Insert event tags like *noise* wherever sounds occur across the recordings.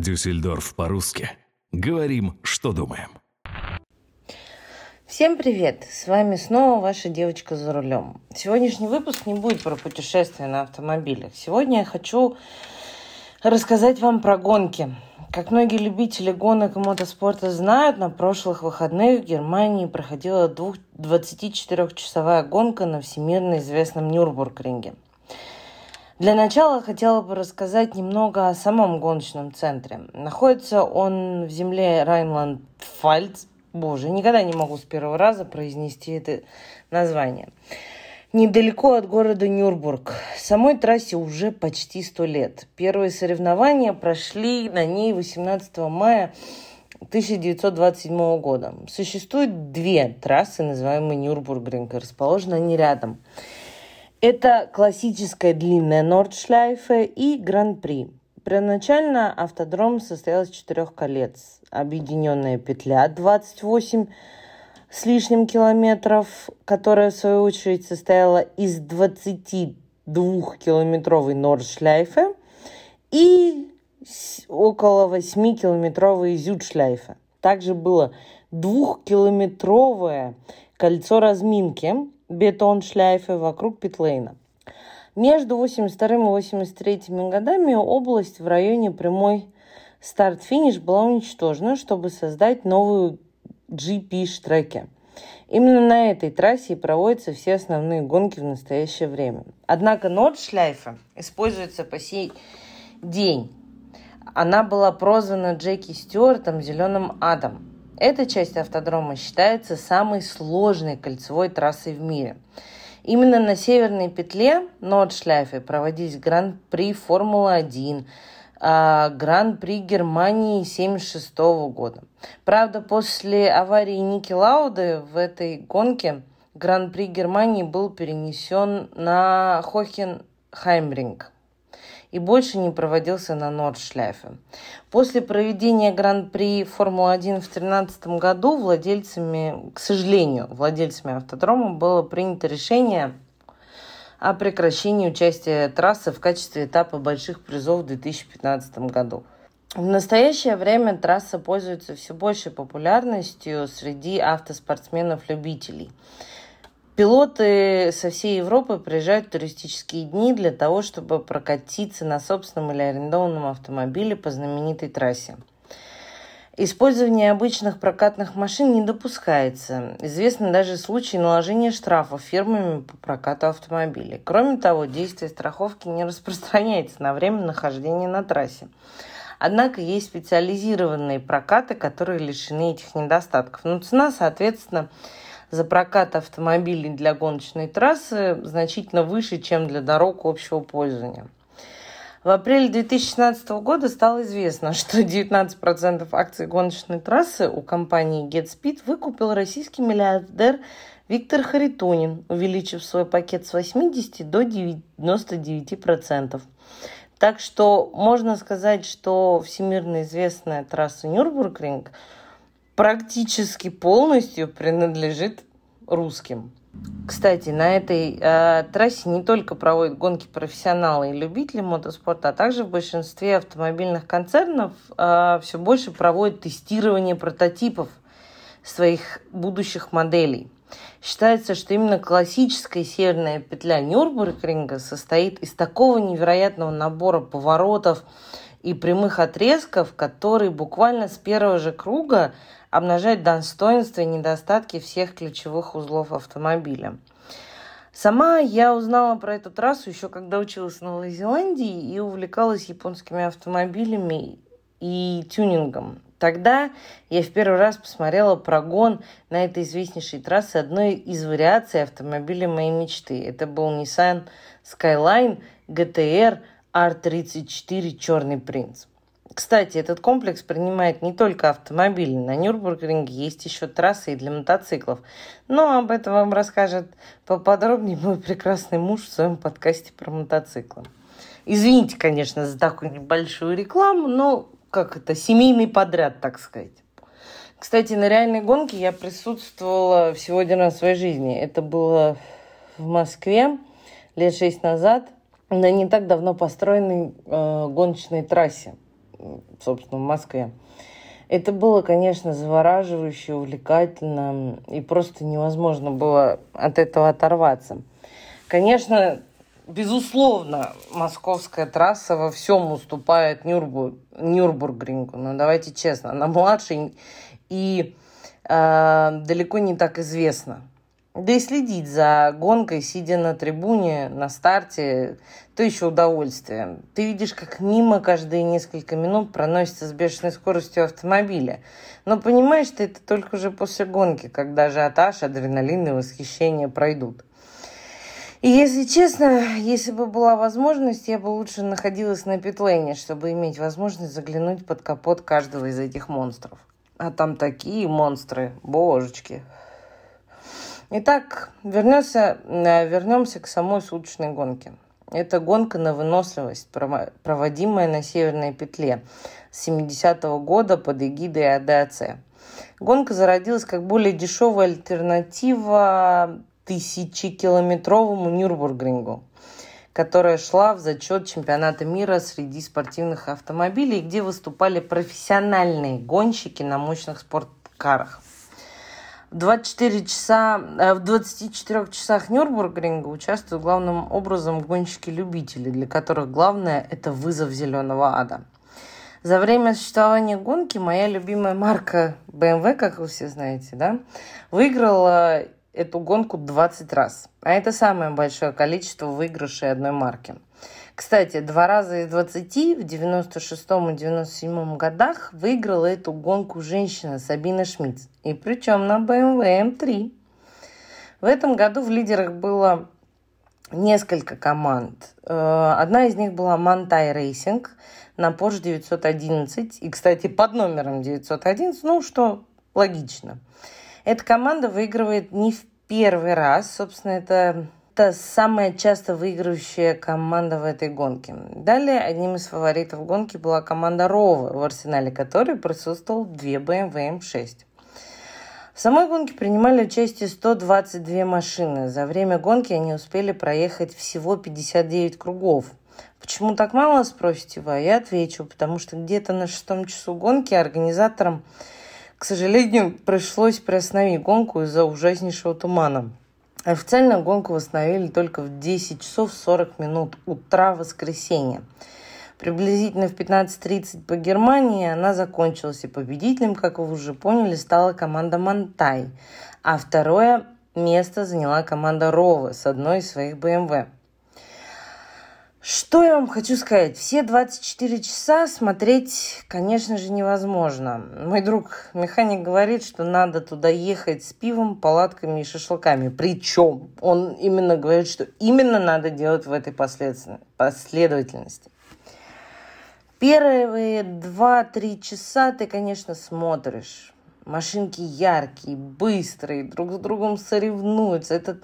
Дюссельдорф по-русски. Говорим, что думаем. Всем привет! С вами снова ваша девочка за рулем. Сегодняшний выпуск не будет про путешествия на автомобилях. Сегодня я хочу рассказать вам про гонки. Как многие любители гонок и мотоспорта знают, на прошлых выходных в Германии проходила 24-часовая гонка на всемирно известном Нюрбургринге – для начала хотела бы рассказать немного о самом гоночном центре. Находится он в земле Райнланд-Фальц. Боже, никогда не могу с первого раза произнести это название. Недалеко от города Нюрбург. Самой трассе уже почти сто лет. Первые соревнования прошли на ней 18 мая 1927 года. Существует две трассы, называемые Нюрбургринг, расположены они рядом. Это классическая длинная Нордшлайфе и Гран-при. Первоначально автодром состоял из четырех колец. Объединенная петля 28 с лишним километров, которая в свою очередь состояла из 22-километровой Нордшляйфе и около 8-километровой Зюдшляйфе. Также было двухкилометровое кольцо разминки, бетон-шляйфы вокруг Питлейна. Между 82 и 83 годами область в районе прямой старт-финиш была уничтожена, чтобы создать новую GP-штреки. Именно на этой трассе и проводятся все основные гонки в настоящее время. Однако Нордшляйфа используется по сей день. Она была прозвана Джеки Стюартом «Зеленым адом». Эта часть автодрома считается самой сложной кольцевой трассой в мире. Именно на северной петле Нордшляйфе проводились Гран-при Формулы-1, а, Гран-при Германии 1976 года. Правда, после аварии Ники Лауды в этой гонке Гран-при Германии был перенесен на Хохенхаймринг и больше не проводился на Нордшляфе. После проведения Гран-при Формулы-1 в 2013 году владельцами, к сожалению, владельцами автодрома было принято решение о прекращении участия трассы в качестве этапа больших призов в 2015 году. В настоящее время трасса пользуется все большей популярностью среди автоспортсменов-любителей – Пилоты со всей Европы приезжают в туристические дни для того, чтобы прокатиться на собственном или арендованном автомобиле по знаменитой трассе. Использование обычных прокатных машин не допускается. Известны даже случаи наложения штрафов фирмами по прокату автомобилей. Кроме того, действие страховки не распространяется на время нахождения на трассе. Однако есть специализированные прокаты, которые лишены этих недостатков. Но цена, соответственно, за прокат автомобилей для гоночной трассы значительно выше, чем для дорог общего пользования. В апреле 2016 года стало известно, *laughs* что 19% акций гоночной трассы у компании GetSpeed выкупил российский миллиардер Виктор Харитонин, увеличив свой пакет с 80 до 99%. Так что можно сказать, что всемирно известная трасса Нюрбургринг – практически полностью принадлежит русским. Кстати, на этой э, трассе не только проводят гонки профессионалы и любители мотоспорта, а также в большинстве автомобильных концернов э, все больше проводят тестирование прототипов своих будущих моделей. Считается, что именно классическая северная петля Нюрбургринга состоит из такого невероятного набора поворотов и прямых отрезков, которые буквально с первого же круга обнажать достоинства и недостатки всех ключевых узлов автомобиля. Сама я узнала про эту трассу еще когда училась в Новой Зеландии и увлекалась японскими автомобилями и тюнингом. Тогда я в первый раз посмотрела прогон на этой известнейшей трассе одной из вариаций автомобиля моей мечты. Это был Nissan Skyline GTR R34 «Черный принц». Кстати, этот комплекс принимает не только автомобили. На Нюрбургринге есть еще трассы и для мотоциклов. Но об этом вам расскажет поподробнее мой прекрасный муж в своем подкасте про мотоциклы. Извините, конечно, за такую небольшую рекламу, но как это, семейный подряд, так сказать. Кстати, на реальной гонке я присутствовала всего один раз в своей жизни. Это было в Москве лет шесть назад на не так давно построенной э, гоночной трассе. собственно, в Москве. Это было, конечно, завораживающе, увлекательно, и просто невозможно было от этого оторваться. Конечно, безусловно, московская трасса во всем уступает Нюрбур, Нюрбургрингу, но давайте честно, она младше и э, далеко не так известна. Да и следить за гонкой, сидя на трибуне, на старте, то еще удовольствие. Ты видишь, как мимо каждые несколько минут проносится с бешеной скоростью автомобиля. Но понимаешь ты это только уже после гонки, когда ажиотаж, адреналин и восхищение пройдут. И если честно, если бы была возможность, я бы лучше находилась на питлейне, чтобы иметь возможность заглянуть под капот каждого из этих монстров. А там такие монстры, божечки. Итак, вернемся, э, вернемся к самой суточной гонке. Это гонка на выносливость, проводимая на Северной петле с 70-го года под эгидой АДАЦ. Гонка зародилась как более дешевая альтернатива тысячекилометровому Нюрбургрингу, которая шла в зачет чемпионата мира среди спортивных автомобилей, где выступали профессиональные гонщики на мощных спорткарах. В 24 часа, э, в 24 часах Нюрбургринга участвуют главным образом гонщики-любители, для которых главное – это вызов зеленого ада. За время существования гонки моя любимая марка BMW, как вы все знаете, да, выиграла эту гонку 20 раз. А это самое большое количество выигрышей одной марки – кстати, два раза из 20 в 96 и 97 годах выиграла эту гонку женщина Сабина Шмидц. И причем на BMW M3. В этом году в лидерах было несколько команд. Э, одна из них была Mantai Racing на Porsche 911. И, кстати, под номером 911, ну что, логично. Эта команда выигрывает не в первый раз. Собственно, это это самая часто выигрывающая команда в этой гонке. Далее одним из фаворитов гонки была команда Рова, в арсенале которой присутствовал две BMW M6. В самой гонке принимали участие 122 машины. За время гонки они успели проехать всего 59 кругов. Почему так мало, спросите вы? Я отвечу, потому что где-то на шестом часу гонки организаторам, к сожалению, пришлось приостановить гонку из-за ужаснейшего тумана. Официально гонку восстановили только в 10 часов 40 минут утра воскресенья. Приблизительно в 15.30 по Германии она закончилась, и победителем, как вы уже поняли, стала команда Монтай, а второе место заняла команда Ровы с одной из своих BMW. Что я вам хочу сказать? Все 24 часа смотреть, конечно же, невозможно. Мой друг механик говорит, что надо туда ехать с пивом, палатками и шашлыками. Причем он именно говорит, что именно надо делать в этой последовательности. Первые 2-3 часа ты, конечно, смотришь. Машинки яркие, быстрые, друг с другом соревнуются. Это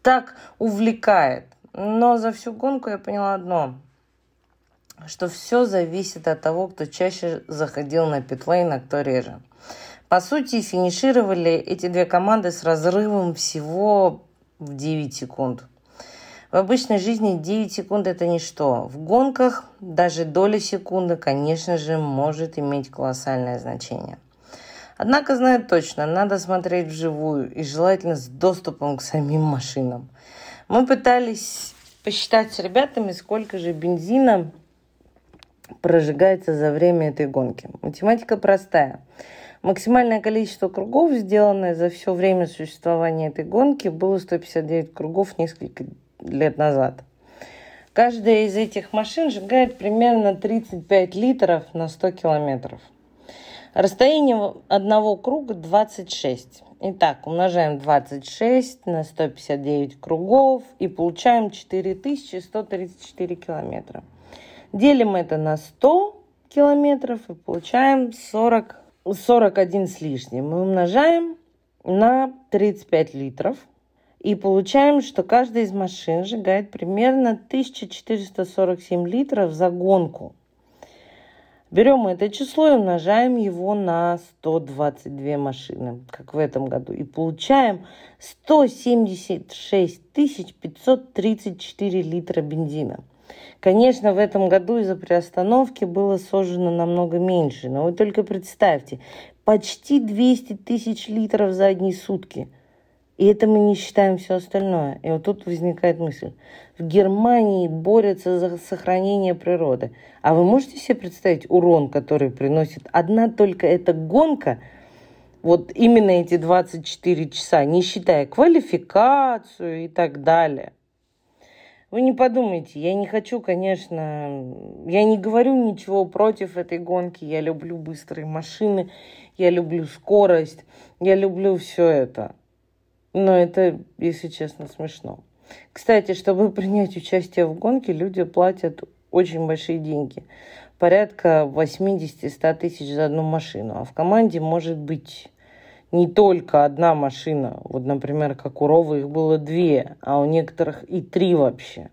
так увлекает. Но за всю гонку я поняла одно, что все зависит от того, кто чаще заходил на питлейн, а кто реже. По сути, финишировали эти две команды с разрывом всего в 9 секунд. В обычной жизни 9 секунд это ничто. В гонках даже доля секунды, конечно же, может иметь колоссальное значение. Однако знаю точно, надо смотреть вживую и желательно с доступом к самим машинам. Мы пытались посчитать с ребятами, сколько же бензина прожигается за время этой гонки. Математика простая. Максимальное количество кругов, сделанное за все время существования этой гонки, было 159 кругов несколько лет назад. Каждая из этих машин сжигает примерно 35 литров на 100 километров. Расстояние одного круга 26. Итак, умножаем 26 на 159 кругов и получаем 4134 километра. Делим это на 100 километров и получаем 40, 41 с лишним. Мы умножаем на 35 литров и получаем, что каждая из машин сжигает примерно 1447 литров за гонку. Берем это число и умножаем его на 122 машины, как в этом году. И получаем 176 534 литра бензина. Конечно, в этом году из-за приостановки было сожжено намного меньше, но вы только представьте, почти 200 тысяч литров за одни сутки. И это мы не считаем все остальное. И вот тут возникает мысль. В Германии борются за сохранение природы. А вы можете себе представить урон, который приносит одна только эта гонка, вот именно эти 24 часа, не считая квалификацию и так далее – вы не подумайте, я не хочу, конечно, я не говорю ничего против этой гонки. Я люблю быстрые машины, я люблю скорость, я люблю все это. Но это, если честно, смешно. Кстати, чтобы принять участие в гонке, люди платят очень большие деньги. Порядка 80-100 тысяч за одну машину. А в команде может быть не только одна машина. Вот, например, как у Ровы их было две, а у некоторых и три вообще.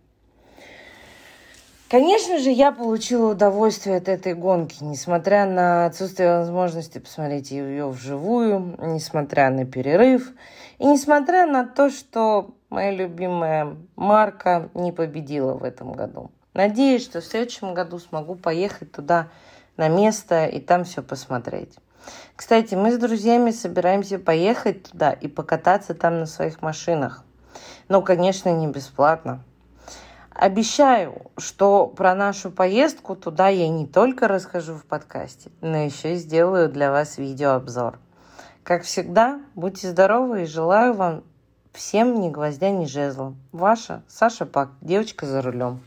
Конечно же, я получила удовольствие от этой гонки, несмотря на отсутствие возможности посмотреть ее вживую, несмотря на перерыв, и несмотря на то, что моя любимая марка не победила в этом году. Надеюсь, что в следующем году смогу поехать туда на место и там все посмотреть. Кстати, мы с друзьями собираемся поехать туда и покататься там на своих машинах. Но, конечно, не бесплатно. Обещаю, что про нашу поездку туда я не только расскажу в подкасте, но еще и сделаю для вас видеообзор. Как всегда, будьте здоровы и желаю вам всем ни гвоздя, ни жезла. Ваша Саша Пак, девочка за рулем.